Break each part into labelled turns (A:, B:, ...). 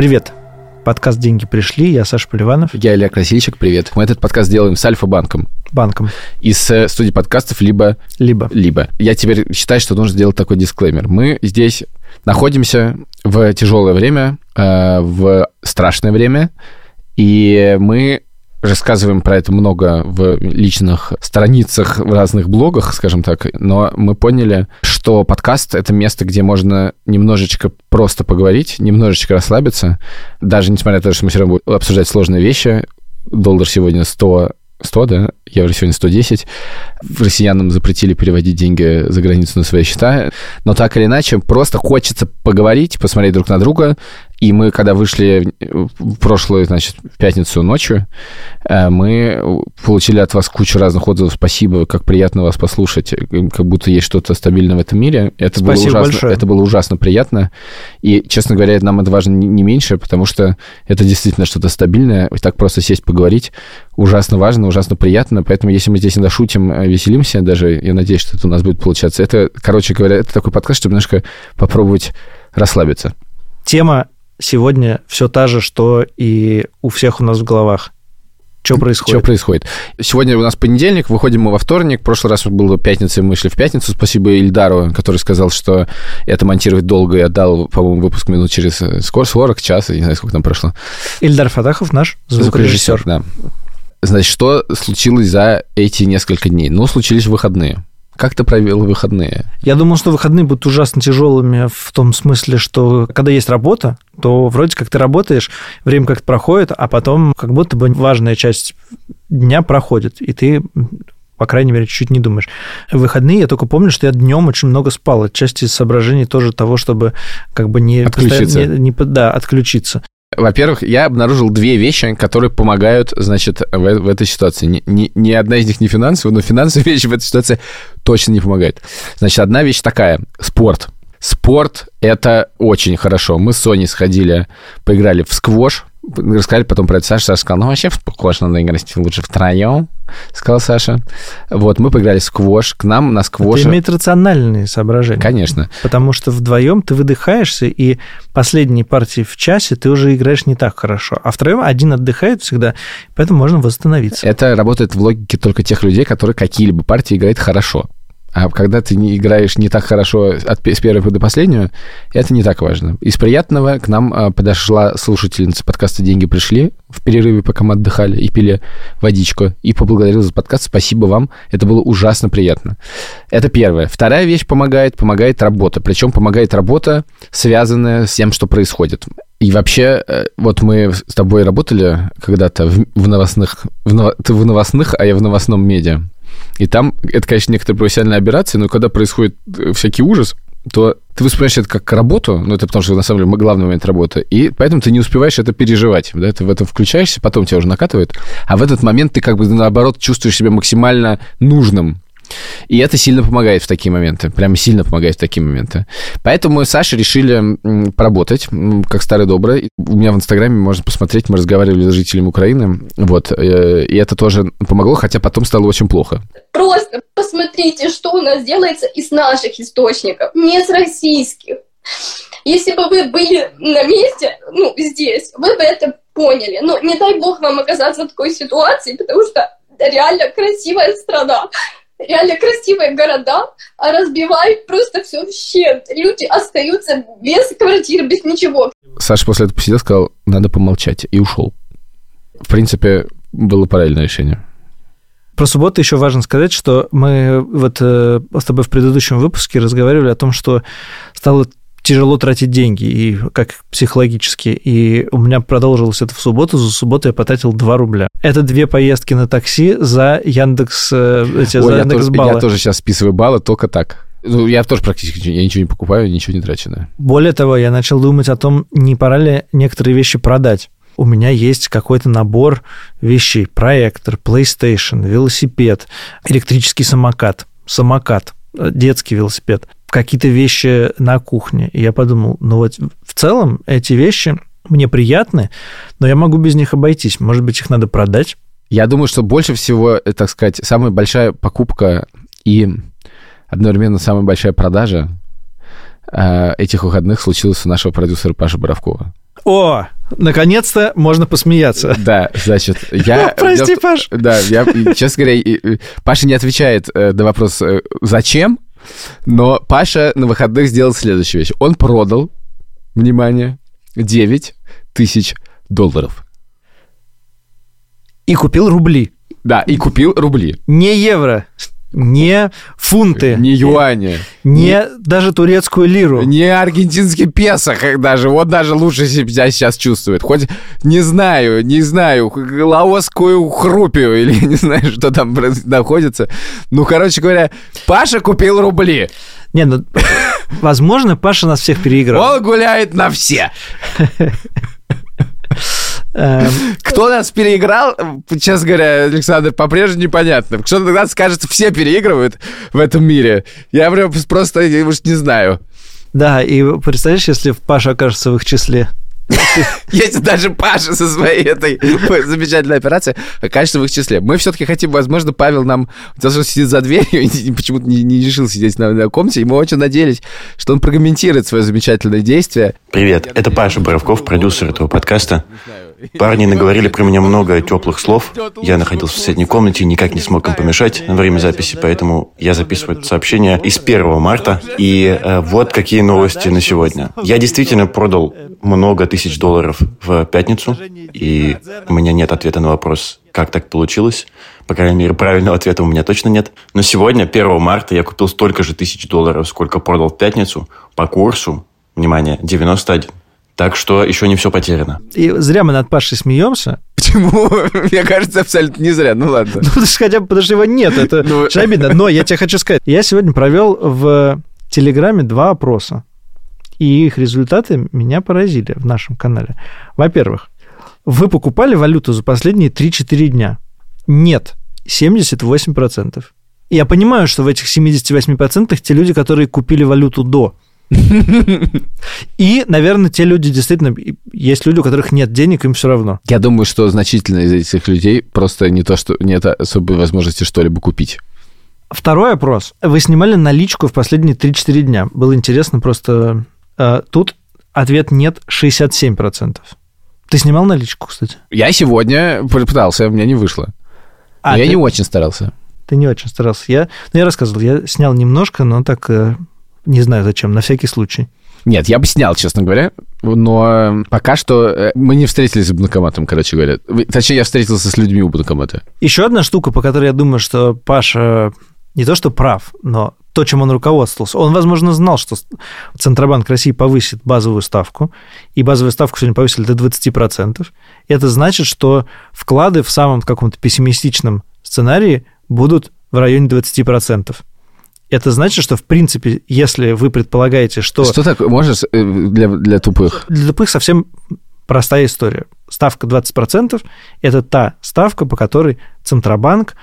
A: Привет. Подкаст «Деньги пришли». Я Саша Поливанов.
B: Я Илья Красильщик, привет. Мы этот подкаст делаем с Альфа-банком.
A: Банком.
B: Из э, студии подкастов либо...
A: Либо.
B: Либо. Я теперь считаю, что нужно сделать такой дисклеймер. Мы здесь находимся в тяжелое время, э, в страшное время, и мы рассказываем про это много в личных страницах, в разных блогах, скажем так, но мы поняли, что подкаст — это место, где можно немножечко просто поговорить, немножечко расслабиться, даже несмотря на то, что мы все равно будем обсуждать сложные вещи. Доллар сегодня 100 100, да, евро сегодня 110. Россиянам запретили переводить деньги за границу на свои счета. Но так или иначе, просто хочется поговорить, посмотреть друг на друга. И мы, когда вышли в прошлую, значит, в пятницу ночью, э, мы получили от вас кучу разных отзывов. Спасибо, как приятно вас послушать, как будто есть что-то стабильное в этом мире. Это было ужасно, большое. Это было ужасно приятно. И, честно говоря, нам это важно не меньше, потому что это действительно что-то стабильное. И так просто сесть поговорить ужасно важно, ужасно приятно. Поэтому, если мы здесь иногда шутим, э, веселимся, даже я надеюсь, что это у нас будет получаться. Это, короче говоря, это такой подкаст, чтобы немножко попробовать расслабиться.
A: Тема сегодня все та же, что и у всех у нас в головах. Что происходит?
B: Что происходит? Сегодня у нас понедельник, выходим мы во вторник. В прошлый раз было пятница, мы шли в пятницу. Спасибо Ильдару, который сказал, что это монтировать долго и отдал, по-моему, выпуск минут через э, скоро 40 час, я не знаю, сколько там прошло.
A: Ильдар Фатахов наш звукорежиссер. звукорежиссер
B: да. Значит, что случилось за эти несколько дней? Ну, случились выходные. Как ты провел выходные?
A: Я думал, что выходные будут ужасно тяжелыми в том смысле, что когда есть работа, то вроде как ты работаешь, время как-то проходит, а потом как будто бы важная часть дня проходит, и ты по крайней мере, чуть-чуть не думаешь. В выходные я только помню, что я днем очень много спал. Отчасти соображений тоже того, чтобы как бы не...
B: Отключиться.
A: Не, не, да, отключиться.
B: Во-первых, я обнаружил две вещи, которые помогают, значит, в, в этой ситуации. Ни, ни, ни одна из них не финансовая, но финансовые вещи в этой ситуации точно не помогают. Значит, одна вещь такая. Спорт. Спорт — это очень хорошо. Мы с Соней сходили, поиграли в сквош, рассказали потом про это Саша. Саша сказал, ну, вообще в сквош надо играть лучше втроем, сказал Саша. Вот, мы поиграли в сквош, к нам на сквош...
A: Это имеет рациональные соображения.
B: Конечно.
A: Потому что вдвоем ты выдыхаешься, и последние партии в часе ты уже играешь не так хорошо. А втроем один отдыхает всегда, поэтому можно восстановиться.
B: Это работает в логике только тех людей, которые какие-либо партии играют хорошо. А когда ты не играешь не так хорошо от, с первой до последнего, это не так важно. Из приятного к нам а, подошла слушательница подкаста «Деньги пришли» в перерыве, пока мы отдыхали и пили водичку, и поблагодарила за подкаст. Спасибо вам, это было ужасно приятно. Это первое. Вторая вещь помогает, помогает работа. Причем помогает работа, связанная с тем, что происходит. И вообще, э, вот мы с тобой работали когда-то в, в новостных... В, ты в новостных, а я в новостном медиа. И там, это, конечно, некоторые профессиональные операции, но когда происходит э, всякий ужас, то ты воспринимаешь это как работу, ну, это потому что, на самом деле, главный момент работы, и поэтому ты не успеваешь это переживать, да, ты в этом включаешься, потом тебя уже накатывает, а в этот момент ты как бы, наоборот, чувствуешь себя максимально нужным, и это сильно помогает в такие моменты. Прям сильно помогает в такие моменты. Поэтому мы с Сашей решили поработать, как старый добрый. У меня в Инстаграме можно посмотреть, мы разговаривали с жителями Украины. Вот. Э, и это тоже помогло, хотя потом стало очень плохо.
C: Просто посмотрите, что у нас делается из наших источников, не с российских. Если бы вы были на месте, ну, здесь, вы бы это поняли. Но не дай бог вам оказаться в такой ситуации, потому что реально красивая страна реально красивые города, а разбивают просто все в щент. Люди остаются без квартир, без ничего.
B: Саша после этого посидел, сказал, надо помолчать, и ушел. В принципе, было правильное решение.
A: Про субботу еще важно сказать, что мы вот э, с тобой в предыдущем выпуске разговаривали о том, что стало тяжело тратить деньги, и как психологически. И у меня продолжилось это в субботу. За субботу я потратил 2 рубля. Это две поездки на такси за Яндекс, э, эти, Ой, за
B: я
A: Яндекс
B: тоже,
A: баллы.
B: Я тоже сейчас списываю баллы только так. Ну, я тоже практически я ничего не покупаю, ничего не трачу. Да.
A: Более того, я начал думать о том, не пора ли некоторые вещи продать. У меня есть какой-то набор вещей. Проектор, PlayStation, велосипед, электрический самокат, самокат, э, детский велосипед какие-то вещи на кухне. И я подумал, ну вот в целом эти вещи мне приятны, но я могу без них обойтись. Может быть, их надо продать?
B: Я думаю, что больше всего, э, так сказать, самая большая покупка и одновременно самая большая продажа э, этих выходных случилось у нашего продюсера Паши Боровкова.
A: О, наконец-то можно посмеяться.
B: Да, значит, я...
A: Прости, Паш.
B: Да, я, честно говоря, Паша не отвечает э, на вопрос «Зачем?», но Паша на выходных сделал следующую вещь. Он продал, внимание, 9 тысяч долларов.
A: И купил рубли.
B: Да, и купил рубли.
A: Не евро, не фунты.
B: Не юани.
A: Не, не даже турецкую лиру.
B: Не аргентинский песо даже. Вот даже лучше себя сейчас чувствует. Хоть, не знаю, не знаю, лаосскую хрупию или не знаю, что там находится. Ну, короче говоря, Паша купил рубли.
A: Не, ну, возможно, Паша нас всех переиграл.
B: Он гуляет на все. Эм, Кто нас переиграл, честно говоря, Александр, по-прежнему непонятно. Что тогда скажет, все переигрывают в этом мире. Я прям просто уж не знаю.
A: Да, и представляешь, если Паша окажется в их числе?
B: Есть даже Паша со своей этой замечательной операцией окажется в их числе. Мы все-таки хотим, возможно, Павел нам даже сидит за дверью почему-то не, не решил сидеть на, на комнате, и мы очень надеялись, что он прокомментирует свое замечательное действие.
D: Привет, это Паша Боровков, продюсер этого подкаста. Парни наговорили про меня много теплых слов. Я находился в соседней комнате и никак не смог им помешать на время записи, поэтому я записываю это сообщение из 1 марта. И э, вот какие новости на сегодня. Я действительно продал много тысяч долларов в пятницу, и у меня нет ответа на вопрос, как так получилось. По крайней мере, правильного ответа у меня точно нет. Но сегодня, 1 марта, я купил столько же тысяч долларов, сколько продал в пятницу, по курсу, внимание, 91. Так что еще не все потеряно.
A: И зря мы над Пашей смеемся.
B: Почему? Мне кажется, абсолютно не зря. Ну ладно. Ну,
A: потому что хотя бы, потому что его нет. Это ну... обидно. Но я тебе хочу сказать. Я сегодня провел в Телеграме два опроса. И их результаты меня поразили в нашем канале. Во-первых, вы покупали валюту за последние 3-4 дня? Нет. 78%. Я понимаю, что в этих 78% те люди, которые купили валюту до. И, наверное, те люди действительно... Есть люди, у которых нет денег, им все равно.
B: Я думаю, что значительно из этих людей просто не то, что нет особой возможности что-либо купить.
A: Второй опрос. Вы снимали наличку в последние 3-4 дня. Было интересно просто... Э, тут ответ нет 67%. Ты снимал наличку, кстати?
B: Я сегодня пытался, у меня не вышло. А, я ты... не очень старался.
A: Ты не очень старался. Я, ну, я рассказывал, я снял немножко, но так э, не знаю зачем, на всякий случай.
B: Нет, я бы снял, честно говоря, но пока что э, мы не встретились с банкоматом, короче говоря. Точнее, я встретился с людьми у банкомата.
A: Еще одна штука, по которой я думаю, что Паша не то что прав, но то, чем он руководствовался. Он, возможно, знал, что Центробанк России повысит базовую ставку, и базовую ставку сегодня повысили до 20%. Это значит, что вклады в самом каком-то пессимистичном сценарии будут в районе 20% это значит, что, в принципе, если вы предполагаете, что...
B: Что такое? Можешь э, для, для тупых?
A: Для тупых совсем простая история. Ставка 20% – это та ставка, по которой Центробанк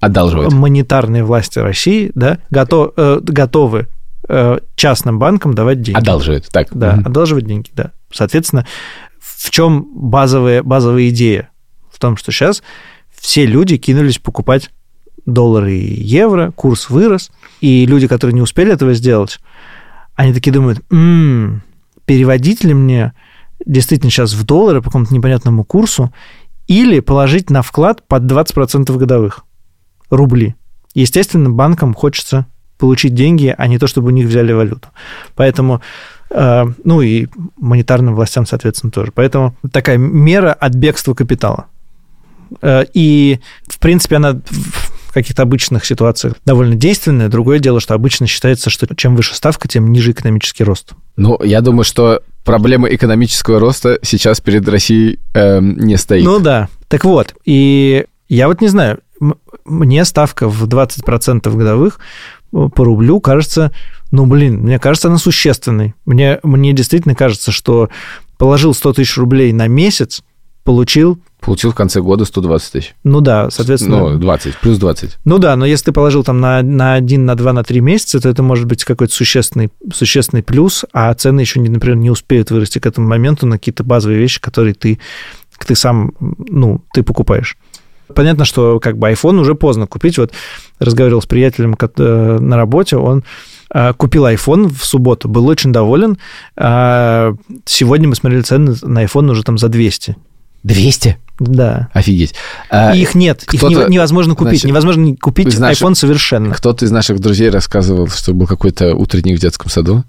B: Одалживает.
A: монетарные власти России да, готов, э, готовы э, частным банкам давать деньги.
B: Одалживает, так.
A: Да, угу. одалживать деньги, да. Соответственно, в чем базовая, базовая идея? В том, что сейчас все люди кинулись покупать доллары и евро, курс вырос, и люди, которые не успели этого сделать, они такие думают, м-м, переводить ли мне действительно сейчас в доллары по какому-то непонятному курсу или положить на вклад под 20% годовых рубли. Естественно, банкам хочется получить деньги, а не то, чтобы у них взяли валюту. Поэтому, э, ну и монетарным властям, соответственно, тоже. Поэтому такая мера от бегства капитала. Э, и, в принципе, она каких-то обычных ситуациях довольно действенная. Другое дело, что обычно считается, что чем выше ставка, тем ниже экономический рост.
B: Ну, я думаю, что проблема экономического роста сейчас перед Россией э, не стоит.
A: Ну да. Так вот, и я вот не знаю, мне ставка в 20% годовых э, по рублю кажется, ну, блин, мне кажется, она существенной. Мне, мне действительно кажется, что положил 100 тысяч рублей на месяц, получил
B: Получил в конце года 120 тысяч.
A: Ну да, соответственно...
B: Ну, 20, плюс 20.
A: Ну да, но если ты положил там на, на 1, на 2, на 3 месяца, то это может быть какой-то существенный, существенный плюс, а цены еще, например, не успеют вырасти к этому моменту на какие-то базовые вещи, которые ты, ты сам, ну, ты покупаешь. Понятно, что как бы iPhone уже поздно купить. Вот разговаривал с приятелем э, на работе, он А, Купил iPhone в субботу, был очень доволен. А, Сегодня мы смотрели цены на iPhone уже там за 200.
B: 200?
A: Да.
B: Офигеть. А,
A: их нет, их невозможно купить.
B: значит,
A: невозможно купить
B: наших-
A: iPhone совершенно.
B: Кто-то из наших друзей рассказывал, что был какой-то утренник в детском саду,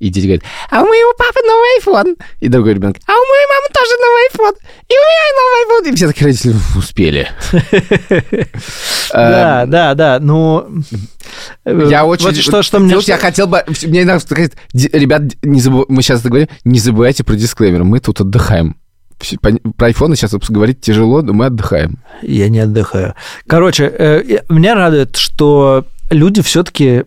B: и дети говорят, а у моего папы новый iPhone. И другой ребенок, а у моей мамы тоже новый iPhone. И у меня новый iPhone. И все такие родители успели.
A: Да, да, да. Ну,
B: Э, Я очень...
A: Вот что, что мне...
B: Я хотел бы... Мне надо сказать, ребят, не забыв- мы сейчас это говорим, не забывайте про дисклеймер. Мы тут отдыхаем. Про айфоны сейчас говорить тяжело, но мы отдыхаем.
A: Я не отдыхаю. Короче, э, меня радует, что люди все-таки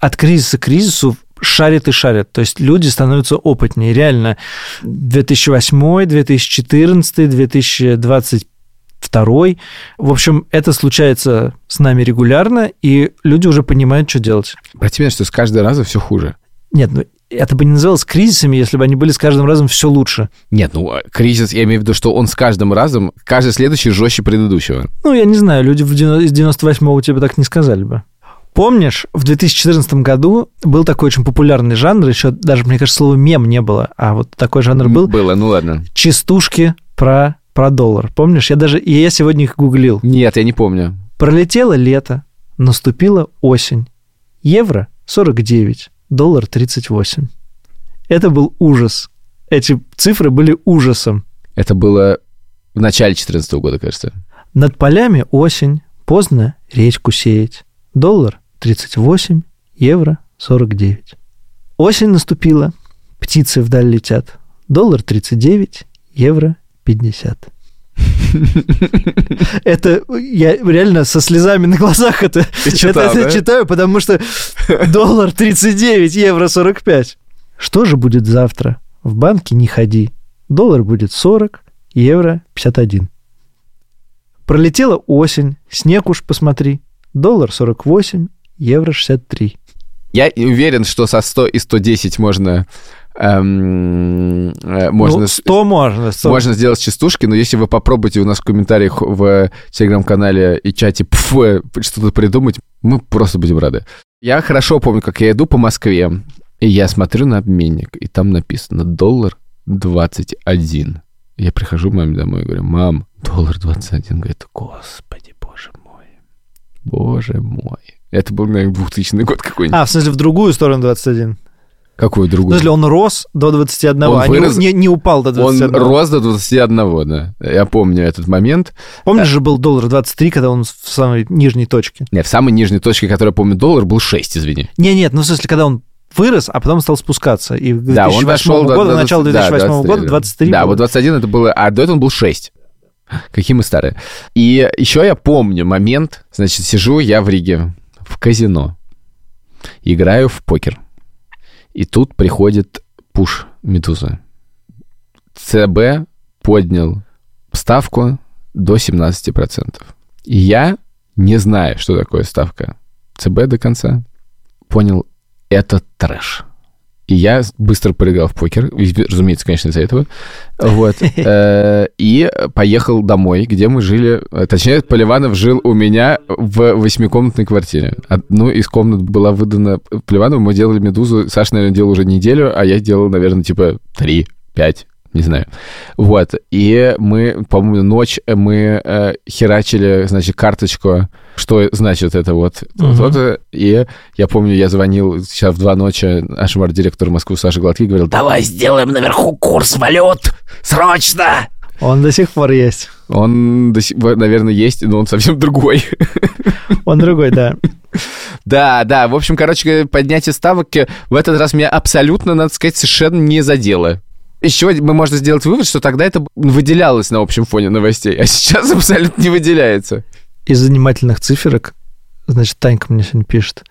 A: от кризиса к кризису шарят и шарят. То есть люди становятся опытнее. Реально, 2008, 2014, 2022. В общем, это случается с нами регулярно, и люди уже понимают, что делать.
B: Противно, что с каждым разом все хуже.
A: Нет, ну это бы не называлось кризисами, если бы они были с каждым разом все лучше.
B: Нет, ну, а, кризис, я имею в виду, что он с каждым разом, каждый следующий жестче предыдущего.
A: Ну, я не знаю, люди в из 98-го тебе так не сказали бы. Помнишь, в 2014 году был такой очень популярный жанр, еще даже, мне кажется, слова мем не было, а вот такой жанр был,
B: Было, ну ладно.
A: частушки про, про доллар. Помнишь? Я даже, и я сегодня их гуглил.
B: Нет, я не помню.
A: Пролетело лето, наступила осень. Евро 49, доллар 38. Это был ужас. Эти цифры были ужасом.
B: Это было в начале 2014 года, кажется.
A: Над полями осень, поздно речку сеять. Доллар 38, евро 49. Осень наступила, птицы вдаль летят. Доллар 39, евро 50. Это я реально со слезами на глазах это,
B: читал,
A: это, это
B: да?
A: читаю, потому что доллар 39, евро 45. Что же будет завтра? В банке не ходи. Доллар будет 40, евро 51. Пролетела осень, снег уж посмотри. Доллар 48, евро 63.
B: Я уверен, что со 100 и 110 можно... эм, э, можно,
A: ну,
B: с-
A: 100 можно. 100.
B: можно сделать частушки, но если вы попробуете у нас в комментариях в телеграм-канале и чате э, что-то придумать, мы просто будем рады. Я хорошо помню, как я иду по Москве, и я смотрю на обменник, и там написано доллар 21. Я прихожу к маме домой и говорю, мам, доллар 21. Говорит, господи, боже мой, боже мой. Это был, наверное, 2000 год какой-нибудь.
A: А, в смысле, в другую сторону 21.
B: Какую
A: В
B: другую?
A: смысле, он рос до 21,
B: Он
A: а не-
B: вырос-
A: не, не упал до
B: Он
A: 21.
B: рос до 21, да. Я помню этот момент.
A: Помнишь же был доллар 23, когда он в самой нижней точке?
B: Нет, в самой нижней точке, которую я помню, доллар был 6, извини.
A: Не, нет, ну в смысле, когда он вырос, а потом стал спускаться. И к 2008
B: Да, он дошел до
A: года,
B: до-
A: начало
B: да,
A: 2008
B: 23,
A: года
B: да.
A: 23
B: Да,
A: было.
B: вот 21 это было, а до этого он был 6. Какие мы старые. И еще я помню момент, значит, сижу я в Риге в казино, играю в покер. И тут приходит пуш Медузы. ЦБ поднял ставку до 17%. И я, не зная, что такое ставка ЦБ до конца, понял, это трэш. И я быстро поиграл в покер, разумеется, конечно, из-за этого. Вот. Э, И поехал домой, где мы жили. э, Точнее, Поливанов жил у меня в восьмикомнатной квартире. Одну из комнат была выдана Поливанову. Мы делали «Медузу». Саша, наверное, делал уже неделю, а я делал, наверное, типа три, пять, не знаю. Вот. И мы, по-моему, ночь мы э, херачили, значит, карточку, что значит это вот.
A: Мгм.
B: вот это. И я помню, я звонил сейчас в два ночи нашему арт-директору Москвы Саше Гладки говорил, давай сделаем наверху курс валют! Срочно!
A: Он до сих пор есть.
B: Он, до сих наверное, есть, но он совсем другой.
A: Он другой, да.
B: Да, да, в общем, короче, поднятие ставок э, в этот раз меня абсолютно, надо сказать, совершенно не задело. Еще мы можно сделать вывод, что тогда это выделялось на общем фоне новостей, а сейчас абсолютно не выделяется.
A: Из занимательных циферок, значит, Танька мне сегодня пишет,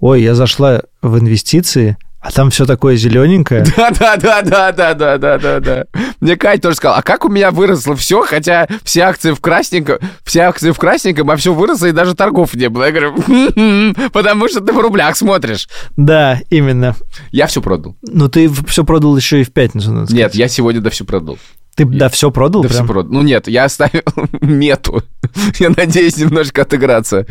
A: ой, я зашла в инвестиции, а там все такое зелененькое.
B: Да, да, да, да, да, да, да, да, да. Мне Катя тоже сказала, а как у меня выросло все, хотя все акции в красненьком, все акции в красненьком, а все выросло, и даже торгов не было. Я говорю, «М-м-м, потому что ты в рублях смотришь.
A: Да, именно.
B: Я все продал.
A: Ну, ты все продал еще и в пятницу, надо сказать.
B: Нет, я сегодня да все продал.
A: Ты да все продал
B: Да все
A: прям?
B: продал. Ну нет, я оставил мету. Я надеюсь немножко отыграться.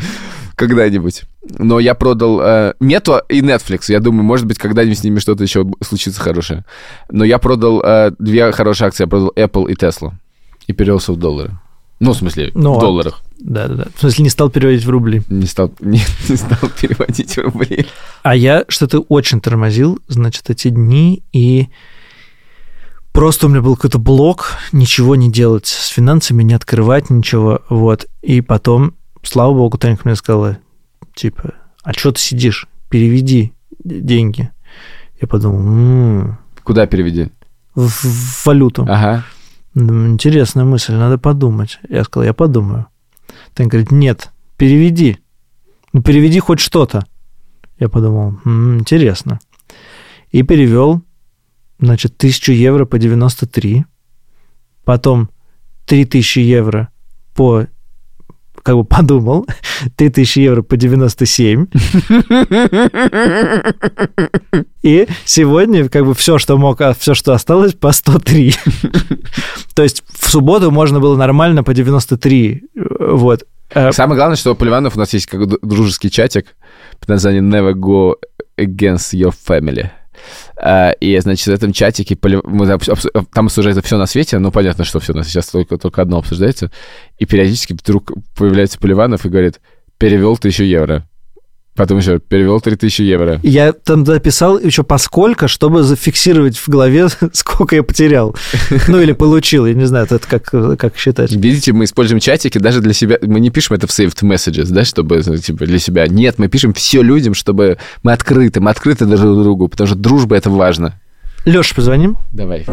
B: Когда-нибудь. Но я продал э, Мету и Netflix. Я думаю, может быть, когда-нибудь с ними что-то еще случится хорошее. Но я продал э, две хорошие акции. Я продал Apple и Tesla. И перевелся в доллары. Ну, в смысле,
A: Ну,
B: в
A: а-
B: долларах.
A: Да, да, да. В смысле, не стал переводить в рубли.
B: Не стал, не, не стал переводить в рубли.
A: А я что-то очень тормозил, значит, эти дни, и просто у меня был какой-то блок, ничего не делать с финансами, не открывать ничего, вот. И потом, слава богу, Танька мне сказала, типа, а что ты сидишь? Переведи деньги. Я подумал, «М,
B: Куда переведи?
A: в, в валюту.
B: Ага.
A: Интересная мысль, надо подумать. Я сказал, я подумаю. Таня говорит, нет, переведи. Ну, переведи хоть что-то. Я подумал, «М, интересно. И перевел, значит, 1000 евро по 93. Потом 3000 евро по как бы подумал, 3000 евро по 97. И сегодня как бы все, что мог, а все, что осталось, по 103. То есть в субботу можно было нормально по 93. Вот. Э,
B: Самое главное, что у Поливанов у нас есть как дружеский чатик под названием Never Go Against Your Family. А, И, значит, в этом чатике мы обс- там обсуждается все на свете, ну, понятно, что все, сейчас только, только одно обсуждается, и периодически вдруг появляется Поливанов и говорит, перевел тысячу евро. Потом еще перевел 3000 евро.
A: Я там записал еще поскольку, чтобы зафиксировать в голове, сколько я потерял. Ну, или получил, я не знаю, это как, как считать.
B: Видите, мы используем чатики даже для себя. Мы не пишем это в saved messages, да, чтобы ну, типа, для себя. Нет, мы пишем все людям, чтобы мы открыты, мы открыты друг другу, потому что дружба это важно.
A: Леша, позвоним?
B: Давай.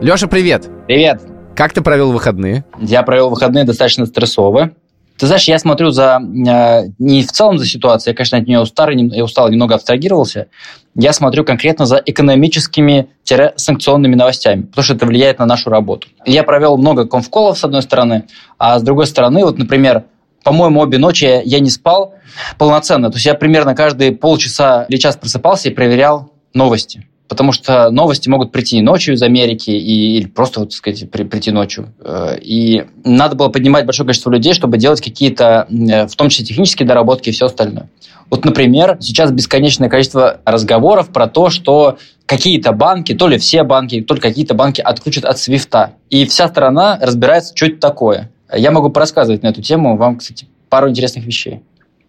B: Леша, привет.
E: Привет.
B: Как ты провел выходные?
E: Я провел выходные достаточно стрессово. Ты знаешь, я смотрю за э, не в целом за ситуацией, я, конечно, от нее устал, я устал, немного абстрагировался. Я смотрю конкретно за экономическими-санкционными новостями, потому что это влияет на нашу работу. Я провел много конфколов, с одной стороны, а с другой стороны, вот, например, по-моему, обе ночи я не спал полноценно. То есть я примерно каждые полчаса или час просыпался и проверял новости. Потому что новости могут прийти и ночью из Америки, и, или просто, вот, так сказать, при- прийти ночью. Э, И надо было поднимать большое количество людей, чтобы делать какие-то, э, в том числе технические доработки и все остальное. Вот, например, сейчас бесконечное количество разговоров про то, что какие-то банки, то ли все банки, то ли какие-то банки отключат от свифта. И вся страна разбирается, что это такое. Я могу порассказывать на эту тему вам, кстати, пару интересных вещей.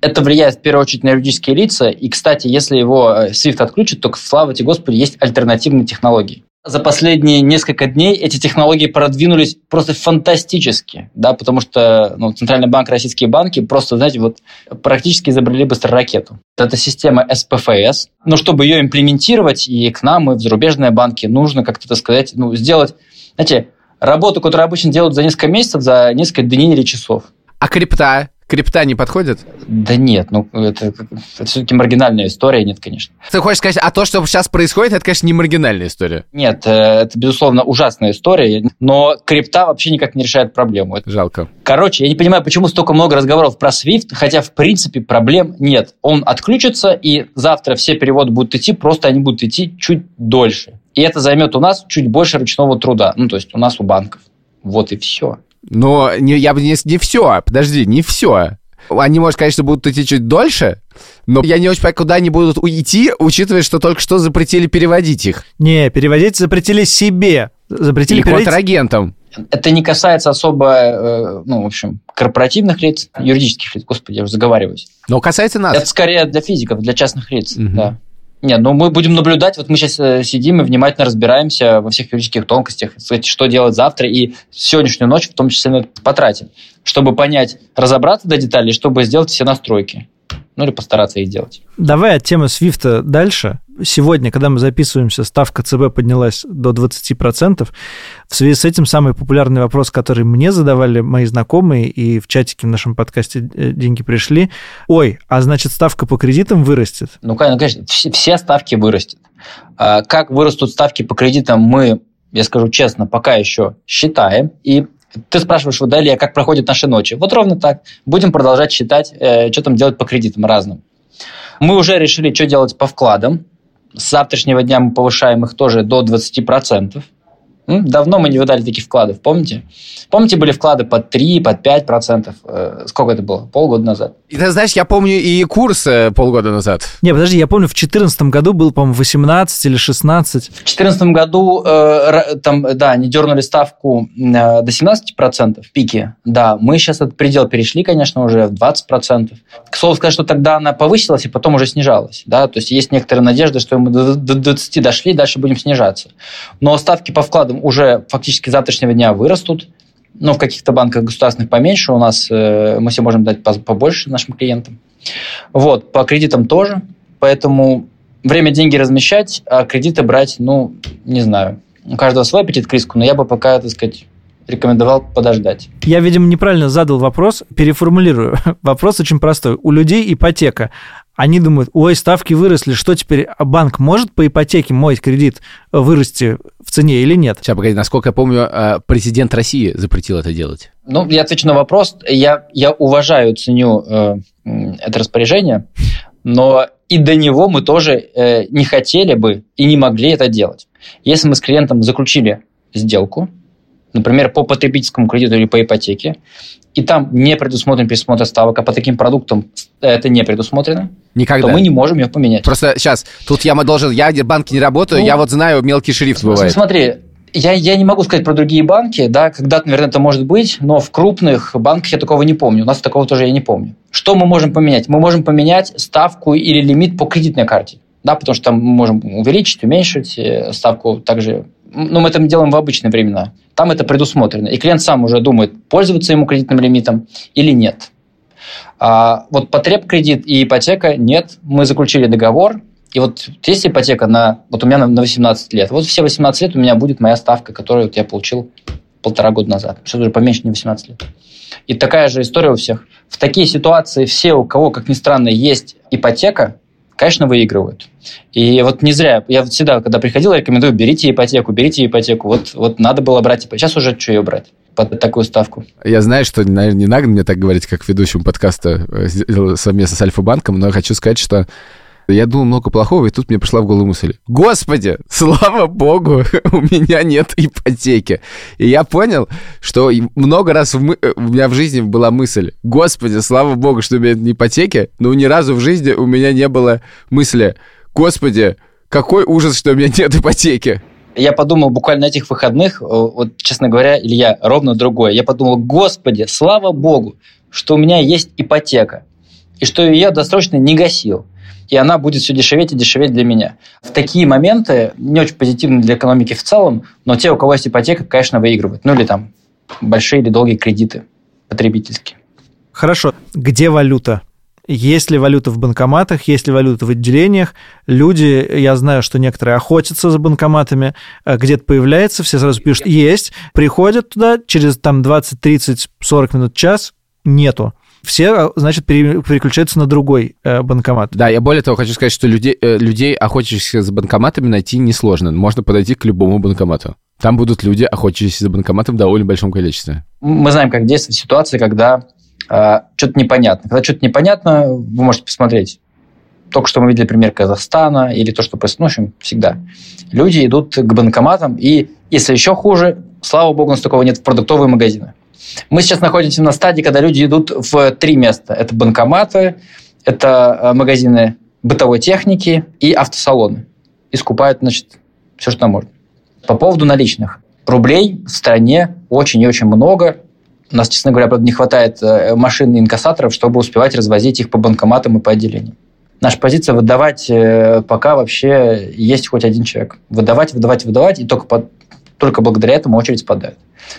E: Это влияет в первую очередь на юридические лица. И, кстати, если его э, SWIFT отключат, то, слава тебе Господи, есть альтернативные технологии. За последние несколько дней эти технологии продвинулись просто фантастически, да, потому что ну, Центральный банк, российские банки просто, знаете, вот практически изобрели быстроракету. Это система СПФС. Но чтобы ее имплементировать и к нам, и в зарубежные банки, нужно как-то, так сказать, ну, сделать, знаете, работу, которую обычно делают за несколько месяцев, за несколько дней или часов.
B: А крипта? Крипта не подходит?
E: Да нет, ну это, это все-таки маргинальная история, нет, конечно.
B: Ты хочешь сказать, а то, что сейчас происходит, это, конечно, не маргинальная история.
E: Нет, э, это, безусловно, ужасная история, но крипта вообще никак не решает проблему.
B: Жалко.
E: Короче, я не понимаю, почему столько много разговоров про SWIFT, хотя, в принципе, проблем нет. Он отключится, и завтра все переводы будут идти, просто они будут идти чуть дольше. И это займет у нас чуть больше ручного труда, ну, то есть у нас у банков. Вот и все.
B: Но не, я бы не, не все, подожди, не все. Они, может, конечно, будут идти чуть дольше, но я не очень понимаю, куда они будут идти, учитывая, что только что запретили переводить их.
A: Не, переводить запретили себе. Запретили
B: И
A: переводить...
B: контрагентам.
E: Это не касается особо, э, ну, в общем, корпоративных лиц, юридических лиц, господи, я уже заговариваюсь.
B: Но касается нас.
E: Это скорее для физиков, для частных лиц,
B: Мгм.
E: да. Нет, ну мы будем наблюдать, вот мы сейчас сидим и внимательно разбираемся во всех юридических тонкостях, кстати, что делать завтра, и сегодняшнюю ночь в том числе на это потратим, чтобы понять, разобраться до деталей, чтобы сделать все настройки. Ну или постараться их делать.
A: Давай от темы Свифта дальше. Сегодня, когда мы записываемся, ставка ЦБ поднялась до 20%. В связи с этим самый популярный вопрос, который мне задавали мои знакомые, и в чатике в нашем подкасте э, «Деньги пришли», ой, а значит, ставка по кредитам вырастет?
E: Ну, конечно, все, ставки вырастут. А Как вырастут ставки по кредитам, мы, я скажу честно, пока еще считаем. И ты спрашиваешь, вот, Далее, как проходят наши ночи. Вот ровно так. Будем продолжать считать, э, что там делать по кредитам разным. Мы уже решили, что делать по вкладам. С завтрашнего дня мы повышаем их тоже до 20%. Давно мы не выдали таких вкладов, помните? Помните, были вклады под 3, под 5 процентов? Э, сколько это было? Полгода назад.
B: И ты знаешь, я помню и курс э, полгода назад.
A: Не, подожди, я помню, в 2014 году был, по-моему, 18 или 16.
E: В 2014 году э, там, да, они дернули ставку э, до 17 процентов в пике. Да, мы сейчас этот предел перешли, конечно, уже в 20 процентов. К слову сказать, что тогда она повысилась и потом уже снижалась. Да? То есть есть некоторая надежда, что мы до 20 дошли, дальше будем снижаться. Но ставки по вкладам уже фактически завтрашнего дня вырастут. Но в каких-то банках государственных поменьше. У нас э, мы себе можем дать побольше нашим клиентам. Вот, по кредитам тоже. Поэтому время деньги размещать, а кредиты брать, ну, не знаю. У каждого свой аппетит к риску, но я бы пока, так сказать, рекомендовал подождать.
A: Я, видимо, неправильно задал вопрос, переформулирую. Вопрос очень простой. У людей ипотека. Они думают, ой, ставки выросли, что теперь банк может по ипотеке мой кредит вырасти в цене или нет?
B: Сейчас, погоди, насколько я помню, э, президент России запретил это делать.
E: Ну, я отвечу на вопрос. Я, я уважаю, ценю э, это распоряжение, но и до него мы тоже э, не хотели бы и не могли это делать. Если мы с клиентом заключили сделку, например, по потребительскому кредиту или по ипотеке, и там не предусмотрен пересмотр ставок, а по таким продуктам это не предусмотрено,
B: Никогда.
E: то мы не можем ее поменять.
B: Просто сейчас, тут я должен, я в банке не работаю, ну, я вот знаю, мелкий шрифт бывает.
E: Смотри, я, я не могу сказать про другие банки, да, когда-то, наверное, это может быть, но в крупных банках я такого не помню. У нас такого тоже я не помню. Что мы можем поменять? Мы можем поменять ставку или лимит по кредитной карте, да, потому что там мы можем увеличить, уменьшить э, ставку также ну, мы это делаем в обычные времена. Там это предусмотрено. И клиент сам уже думает, пользоваться ему кредитным лимитом или нет. А вот потреб кредит и ипотека нет. Мы заключили договор, и вот есть ипотека на... Вот у меня на 18 лет. Вот все 18 лет у меня будет моя ставка, которую вот я получил полтора года назад. Что уже поменьше, не 18 лет. И такая же история у всех. В такие ситуации все, у кого, как ни странно, есть ипотека, конечно, выигрывают. И вот не зря, я всегда, когда приходил, рекомендую, берите ипотеку, берите ипотеку. Вот, вот надо было брать ипотеку. Сейчас уже что ее брать? под такую ставку.
B: Я знаю, что, наверное, не надо мне так говорить, как ведущему подкаста э, совместно с Альфа-банком, но я хочу сказать, что я думал много плохого, и тут мне пришла в голову мысль. Господи, слава богу, у меня нет ипотеки. И я понял, что много раз мы... У меня в жизни была мысль. Господи, слава богу, что у меня нет ипотеки, но ни разу в жизни у меня не было мысли. Господи, какой ужас, что у меня нет ипотеки.
E: Я подумал буквально этих выходных, э, вот, честно говоря, Илья, ровно другое. Я подумал, господи, слава богу, что у меня есть ипотека, и что я досрочно не гасил и она будет все дешеветь и дешеветь для меня. В такие моменты не очень позитивны для экономики в целом, но те, у кого есть ипотека, конечно, выигрывают. Ну или там большие или долгие кредиты потребительские.
A: Хорошо. Где валюта? Есть ли валюта в банкоматах, есть ли валюта в отделениях? Люди, я знаю, что некоторые охотятся за банкоматами, э, где-то появляется, все сразу пишут «есть», приходят туда, через там 20, 30, 40 минут, час, нету все, значит, переключаются на другой э, банкомат.
B: Да, я более того хочу сказать, что людей, э, людей, охотящихся за банкоматами, найти несложно. Можно подойти к любому банкомату. Там будут люди, охотящиеся за банкоматом в довольно большом количестве.
E: Мы знаем, как действовать в ситуации, когда э, что-то непонятно. Когда что-то непонятно, вы можете посмотреть. Только что мы видели пример Казахстана или то, что происходит, ну, в общем, всегда. Люди идут к банкоматам, и если еще хуже, слава богу, у нас такого нет в продуктовые магазины. Мы сейчас находимся на стадии, когда люди идут в три места. Это банкоматы, это э, магазины бытовой техники и автосалоны. И скупают, значит, все, что можно. По поводу наличных. Рублей в стране очень и очень много. У нас, честно говоря, правда, не хватает э, машин и инкассаторов, чтобы успевать развозить их по банкоматам и по отделениям. Наша позиция выдавать, э, пока вообще есть хоть один человек. Выдавать, выдавать, выдавать, и только, под, только благодаря этому очередь спадает.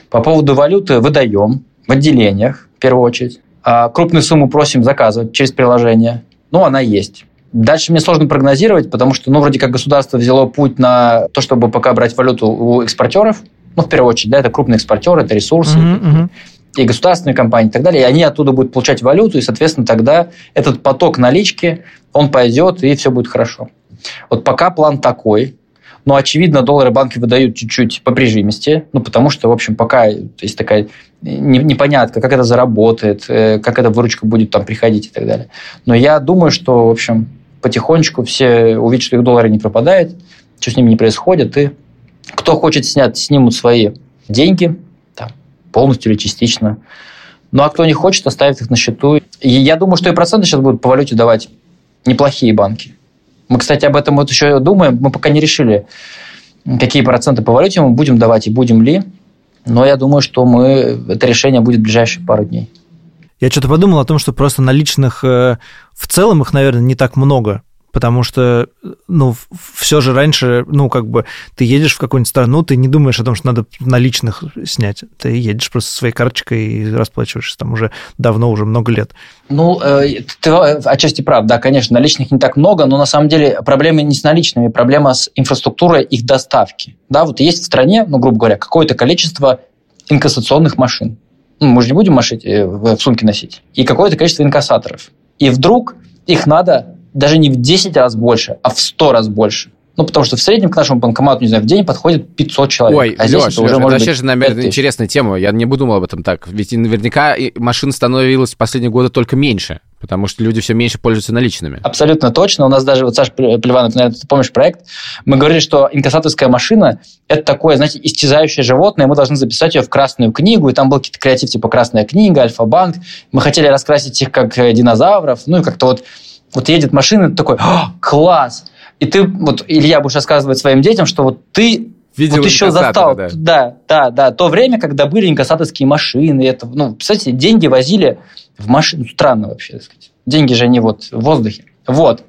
E: По поводу валюты выдаем в отделениях, в первую очередь. А крупную сумму просим заказывать через приложение. Ну, она есть. Дальше мне сложно прогнозировать, потому что, ну, вроде как государство взяло путь на то, чтобы пока брать валюту у экспортеров. Ну, в первую очередь, да, это крупные экспортеры, это ресурсы. Uh-huh, И государственные компании и так далее, и они оттуда будут получать валюту, и, соответственно, тогда этот поток налички, он пойдет, и все будет хорошо. Вот пока план такой, но, очевидно, доллары банки выдают чуть-чуть по прижимисти, ну, потому что, в общем, пока есть такая непонятка, как это заработает, э, как эта выручка будет там приходить и так далее. Но я думаю, что, в общем, потихонечку все увидят, что их доллары не пропадают, что с ними не происходит, и Кто хочет снять, снимут свои деньги, там, полностью или частично. Ну, а кто не хочет, оставит их на счету. И я думаю, что и проценты сейчас будут по валюте давать неплохие банки. Мы, кстати, об этом вот еще думаем. Мы пока не решили, какие проценты по валюте мы будем давать и будем ли. Но я думаю, что мы, это решение будет в ближайшие пару дней.
A: Я что-то подумал о том, что просто наличных э, в целом их, наверное, не так много потому что, ну, все же раньше, ну, как бы, ты едешь в какую-нибудь страну, ты не думаешь о том, что надо наличных снять. Ты едешь просто своей карточкой и расплачиваешься там уже давно, уже много лет.
E: Ну, э, ты отчасти прав, да, конечно, наличных не так много, но на самом деле проблема не с наличными, проблема с инфраструктурой их доставки. Да, вот есть в стране, ну, грубо говоря, какое-то количество инкассационных машин. Ну, мы же не будем машить, э, в сумке носить. И какое-то количество инкассаторов. И вдруг их надо даже не в 10 раз больше, а в 100 раз больше. Ну, потому что в среднем к нашему банкомату, не знаю, в день подходит 500 человек.
B: Ой, а здесь Леш, это уже Леш, может это вообще же, наверное, интересная тема. Я не думал об этом так. Ведь наверняка машин становилось в последние годы только меньше, потому что люди все меньше пользуются наличными.
E: Абсолютно точно. У нас даже, вот Саша Плеванов, наверное, ты помнишь проект, мы говорили, что инкассаторская машина – это такое, знаете, истязающее животное, мы должны записать ее в красную книгу, и там был какой-то креатив типа «Красная книга», «Альфа-банк». Мы хотели раскрасить их как э, динозавров, ну и как-то вот вот едет машина, ты такой, класс! И ты, вот Илья будешь рассказывать своим детям, что вот ты Видел вот еще застал, да. да, да, да, то время, когда были инкассаторские машины, это, ну, кстати, деньги возили в машину, странно вообще, так сказать. Деньги же не вот в воздухе. Вот.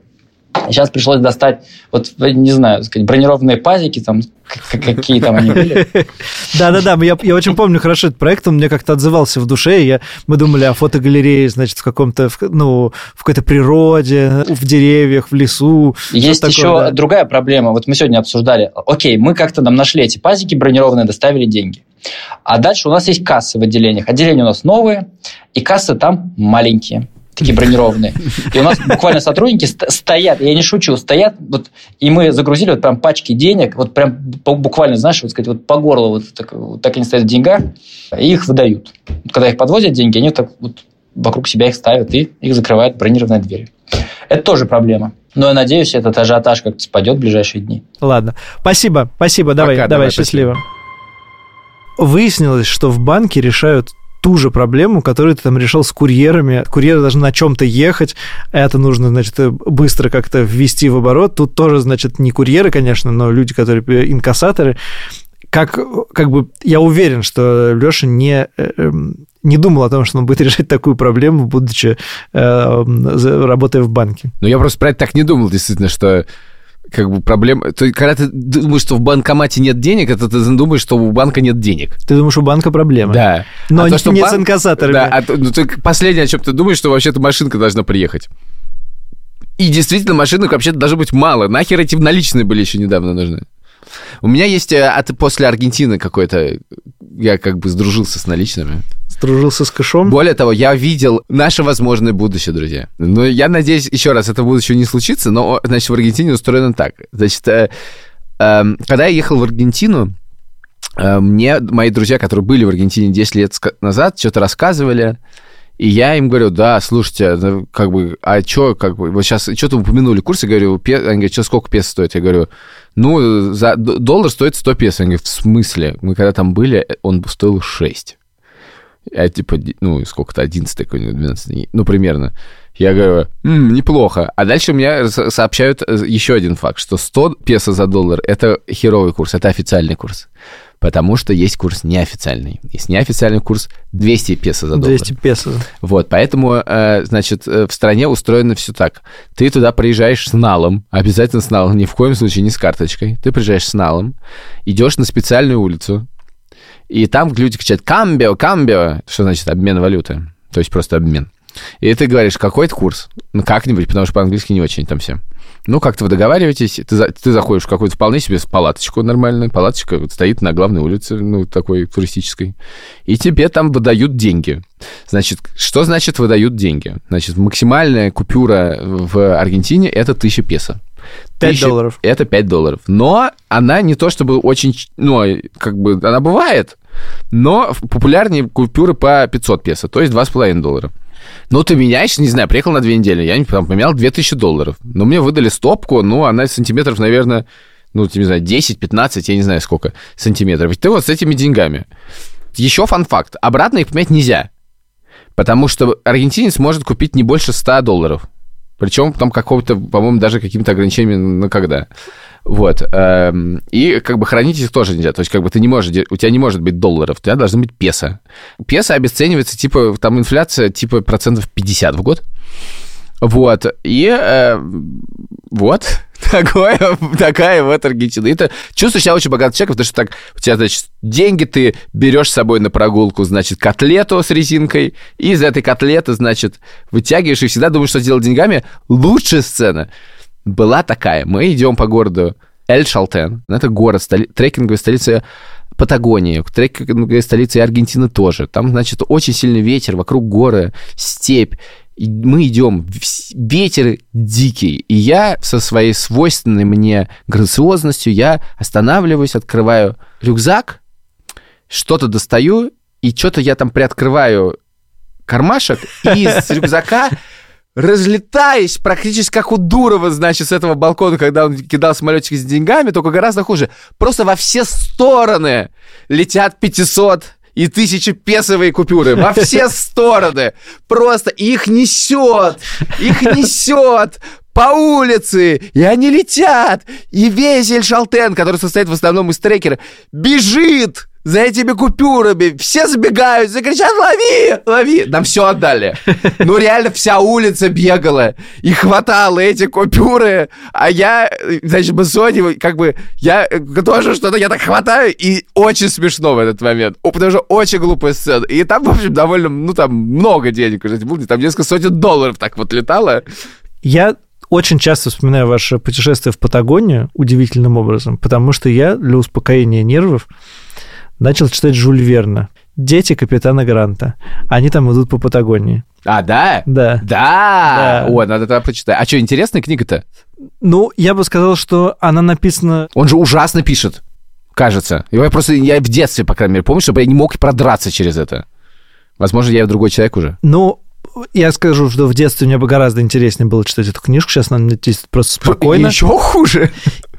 E: Сейчас пришлось достать, вот, не знаю, сказать, бронированные пазики, там, какие там они были.
A: Да-да-да, я, я очень помню хорошо этот проект, он мне как-то отзывался в душе, я, мы думали о фотогалерее, значит, в каком-то, ну, в какой-то природе, в деревьях, в лесу.
E: Есть еще такое, да. другая проблема, вот мы сегодня обсуждали, окей, мы как-то нам нашли эти пазики бронированные, доставили деньги. А дальше у нас есть кассы в отделениях. Отделения у нас новые, и кассы там маленькие такие бронированные. И у нас буквально сотрудники стоят, я не шучу, стоят, вот, и мы загрузили вот прям пачки денег, вот прям буквально, знаешь, вот сказать, вот по горло вот так, вот так они стоят в деньгах, и их выдают. Когда их подвозят деньги, они так вот вокруг себя их ставят, и их закрывают бронированной дверью. Это тоже проблема. Но я надеюсь, этот ажиотаж как-то спадет в ближайшие дни.
A: Ладно. Спасибо, спасибо. Давай, Пока, давай, давай счастливо. Спасибо. Выяснилось, что в банке решают ту же проблему, которую ты там решил с курьерами. Курьеры должны на чем-то ехать, это нужно, значит, быстро как-то ввести в оборот. Тут тоже, значит, не курьеры, конечно, но люди, которые инкассаторы. Как, как бы я уверен, что Леша не, э, эм, не думал о том, что он будет решать такую проблему, будучи э, работая в банке.
B: Ну, я просто про это так не думал, действительно, что как бы проблема... То есть, когда ты думаешь, что в банкомате нет денег, это ты думаешь, что у банка нет денег.
A: Ты думаешь, у банка проблема.
B: Да.
A: Но а не, то, что не банк... с инкассаторами. Да,
B: а, ну, ты последнее, о чем ты думаешь, что вообще-то машинка должна приехать. И действительно, машинок вообще-то должно быть мало. Нахер эти наличные были еще недавно нужны? У меня есть э, от, после Аргентины какой-то... Я как бы сдружился с наличными.
A: Сдружился с кэшом?
B: Более того, я видел наше возможное будущее, друзья. Но я надеюсь, еще раз, это будущее не случится, но, значит, в Аргентине устроено так. Значит, э, э, когда я ехал в Аргентину, э, мне мои друзья, которые были в Аргентине 10 лет назад, что-то рассказывали, и я им говорю, да, слушайте, ну, как бы, а что, как бы, вот сейчас что-то упомянули курс, я говорю, пе... они говорят, что сколько песо стоит? Я говорю, ну, за доллар стоит 100 песо. Они говорят, в смысле? Мы когда там были, он стоил 6. А типа, ну, сколько-то, 11 какой-нибудь, 12, ну, примерно. Я говорю, М, неплохо. А дальше мне сообщают э, еще один факт, что 100 песо за доллар – это херовый курс, это официальный курс. Потому что есть курс неофициальный. Есть неофициальный курс 200 песо за доллар.
A: 200 песо.
B: Вот, поэтому, э, значит, э, в стране устроено все так. Ты туда приезжаешь с налом, обязательно с налом, ни в коем случае не с карточкой. Ты приезжаешь с налом, идешь на специальную улицу, и там люди кричат «камбио, камбио», что значит обмен валюты, то есть просто обмен. И ты говоришь, какой это курс? Ну, как-нибудь, потому что по-английски не очень там все. Ну, как-то вы договариваетесь, ты, ты заходишь в какую-то вполне себе палаточку нормальную, палаточка вот стоит на главной улице, ну, такой туристической, и тебе там выдают деньги. Значит, что значит выдают деньги? Значит, максимальная купюра в Аргентине – это 1000 песо.
A: 5 долларов.
B: Это 5 долларов. Но она не то чтобы очень... Ну, как бы она бывает, но популярнее купюры по 500 песо, то есть 2,5 доллара. Ну, ты меняешь, не знаю, приехал на две недели, я там поменял 2000 долларов. Но мне выдали стопку, ну, она сантиметров, наверное, ну, не знаю, 10, 15, я не знаю сколько сантиметров. И ты вот с этими деньгами. Еще фан-факт. Обратно их поменять нельзя. Потому что аргентинец может купить не больше 100 долларов. Причем там какого-то, по-моему, даже какими-то ограничениями на когда. Вот. эм, И как бы хранить их тоже нельзя. То есть как бы ты не можешь... У тебя не может быть долларов, у тебя должны быть песо. Песо обесценивается, типа, там инфляция типа процентов 50 в год. Вот. И э, вот такое, такая вот Аргентина. И ты чувствуешь себя очень богатым человеком, потому что так у тебя, значит, деньги ты берешь с собой на прогулку, значит, котлету с резинкой, и из этой котлеты, значит, вытягиваешь и всегда думаешь, что делать деньгами. Лучшая сцена была такая. Мы идем по городу Эль-Шалтен. Это город, столи- трекинговая столица Патагонии, трекинговая столица и Аргентины тоже. Там, значит, очень сильный ветер, вокруг горы, степь. Мы идем, ветер дикий. И я со своей свойственной мне грациозностью, я останавливаюсь, открываю рюкзак, что-то достаю, и что-то я там приоткрываю кармашек, и из рюкзака разлетаюсь практически как у Дурова, значит, с этого балкона, когда он кидал самолетик с деньгами, только гораздо хуже. Просто во все стороны летят 500 и тысячи песовые купюры. Во все стороны. Просто их несет, их несет по улице, и они летят. И весь Эль-Шалтен, который состоит в основном из трекера, бежит за этими купюрами. Все забегают, закричат «Лови! Лови!» Нам все отдали. Ну, реально, вся улица бегала и хватала эти купюры. А я, значит, Басони, как бы, я э, тоже что-то, я так хватаю, и очень смешно в этот момент. Потому что очень глупая сцена. И там, в общем, довольно, ну, там много денег, было. Там несколько сотен долларов так вот летало.
A: Я очень часто вспоминаю ваше путешествие в Патагонию удивительным образом, потому что я для успокоения нервов начал читать Жюль Верна. Дети капитана Гранта. Они там идут по Патагонии.
B: А, да?
A: Да.
B: Да!
A: Да.
B: О, надо тогда прочитать. А что, интересная книга-то?
A: Ну, я бы сказал, что она написана...
B: Он же ужасно пишет, кажется. Я просто, я в детстве, по крайней мере, помню, чтобы я не мог продраться через это. Возможно, я другой человек уже.
A: Ну, я скажу, что в детстве мне бы гораздо интереснее было читать эту книжку. Сейчас она мне просто спокойно.
B: Еще хуже.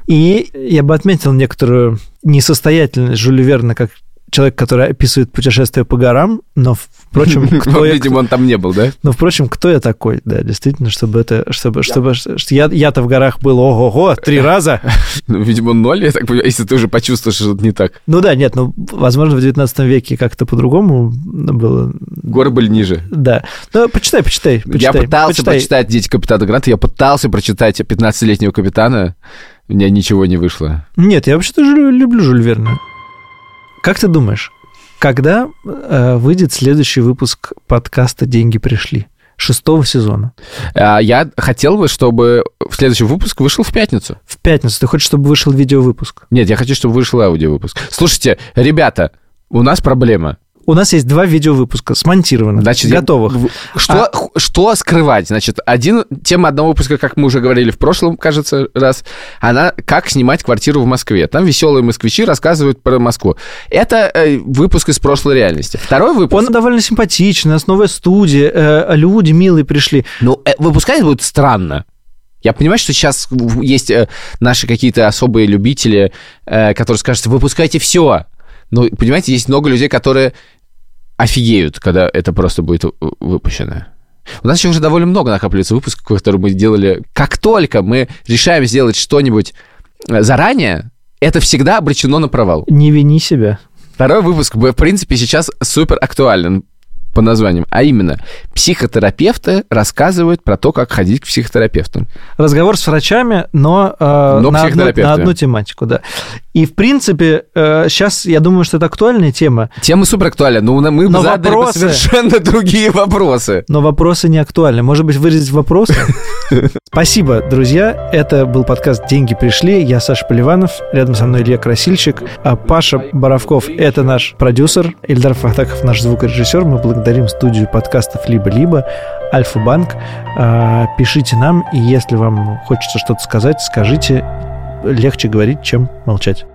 A: И я бы отметил некоторую несостоятельность Жюля Верна как человек, который описывает путешествия по горам, но, впрочем, кто я,
B: Видимо, он там не был, да?
A: но, впрочем, кто я такой, да, действительно, чтобы это, чтобы, чтобы, что я, я-то в горах был, ого-го, три раза.
B: Ну, видимо, ноль, я так понимаю, если ты уже почувствовал, что что-то не так.
A: Ну да, нет, ну, возможно, в 19 веке как-то по-другому было.
B: Горы были ниже.
A: Да. Ну, почитай, почитай,
B: я пытался
A: почитай.
B: прочитать «Дети капитана Гранта», я пытался прочитать «15-летнего капитана», у меня ничего не вышло.
A: Нет, я вообще-то люблю Жюль Верна. Как ты думаешь, когда э, выйдет следующий выпуск подкаста «Деньги пришли»? Шестого сезона.
B: А, Я хотел бы, чтобы следующий выпуск вышел в пятницу.
A: В пятницу. Ты хочешь, чтобы вышел видеовыпуск?
B: Нет, я хочу, чтобы вышел аудиовыпуск. Слушайте, ребята, у нас проблема.
A: У нас есть два видеовыпуска смонтированных,
B: Значит, я-
A: готовых.
B: в- Что, х- что скрывать? Значит, один, тема одного выпуска, как мы уже говорили в прошлом, кажется, раз, она «Как снимать квартиру в Москве». Там веселые москвичи рассказывают про Москву. Это э, выпуск из прошлой реальности. Второй выпуск...
A: Он довольно симпатичный, у нас новая студия, э, люди милые пришли.
B: Ну, э, выпускать будет странно. Я понимаю, что сейчас есть э, наши какие-то особые любители, э, которые скажут, выпускайте все. Но, понимаете, есть много людей, которые офигеют, когда это просто будет выпущено. У нас еще уже довольно много накапливается выпусков, которые мы делали. Как только мы решаем сделать что-нибудь э, заранее, это всегда обречено на провал.
A: Не вини себя.
B: Второй выпуск, в принципе, сейчас супер актуален по названиям, а именно психотерапевты рассказывают про то, как ходить к психотерапевту.
A: Разговор с врачами, но, э,
B: Но
A: на, одну, на одну тематику, да. И, в принципе, сейчас я думаю, что это актуальная тема,
B: Тема супер актуальна, но мы
A: Но
B: задали
A: вопросы-
B: совершенно другие вопросы.
A: но вопросы не актуальны. Может быть, выразить вопросы? Спасибо, друзья. Это был подкаст «Деньги пришли». Я Саша Поливанов. Рядом со мной Илья Красильщик. А Паша Боровков – это наш продюсер. Ильдар Фатаков – наш звукорежиссер. Мы благодарим студию подкастов «Либо-либо», Альфа-банк. А, Пишите нам, и если вам хочется что-то сказать, скажите. Легче говорить, чем молчать.